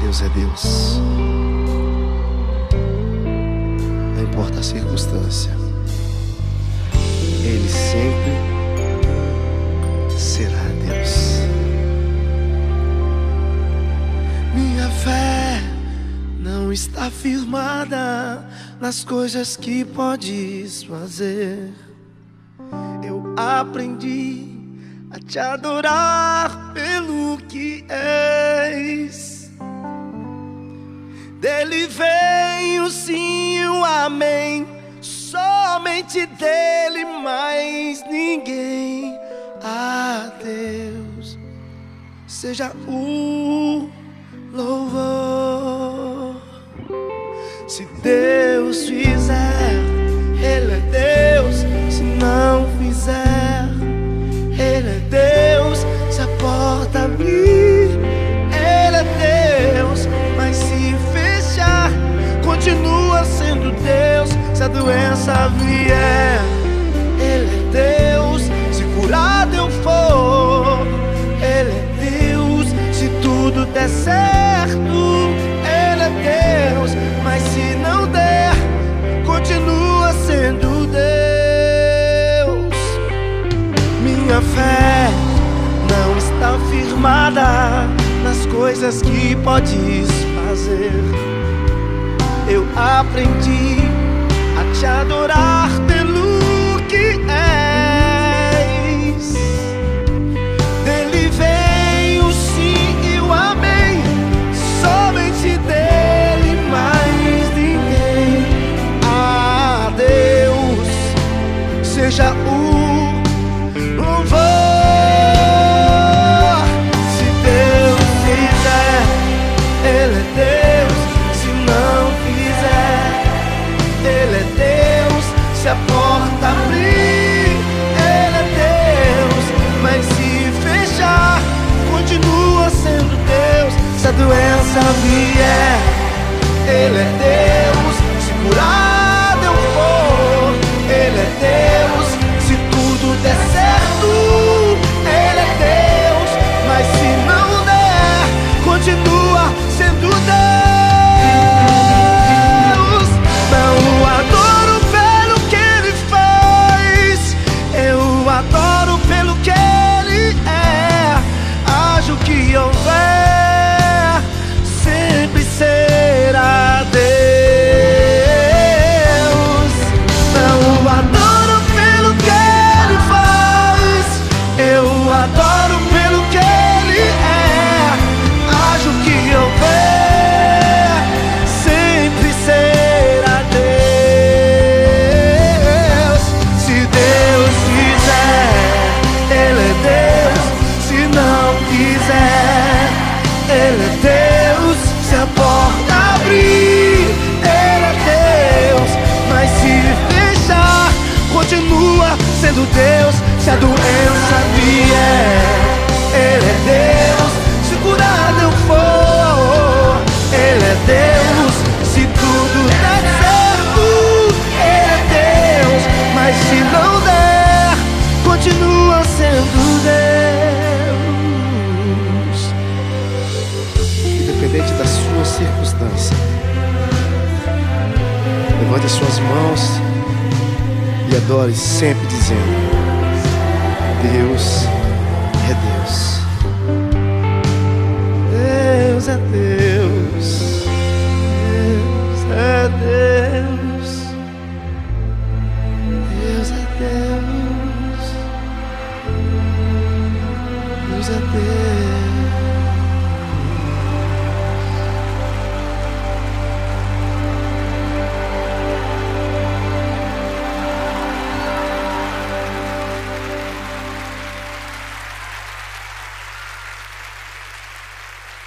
Deus é Deus. Não importa a circunstância, Ele sempre será Deus. Minha fé não está firmada nas coisas que podes fazer. Eu aprendi a te adorar pelo que és. Dele vem o sim o amém, somente dele, mais ninguém. A Deus seja o louvor. Se Deus fizer, doença Ele é Deus. Se curado eu for, Ele é Deus. Se tudo der certo, Ele é Deus. Mas se não der, continua sendo Deus. Minha fé não está firmada nas coisas que podes fazer. Eu aprendi te adorar Se a porta abrir, Ele é Deus. Mas se fechar, continua sendo Deus. Se a doença vier, Ele é Deus. Se curado Se a doença vier, Ele é Deus. Se curado eu for, Ele é Deus. Se tudo der certo, Ele é Deus. Mas se não der, continua sendo Deus. Independente da sua circunstância, levante as suas mãos e adore sempre dizendo: Deus.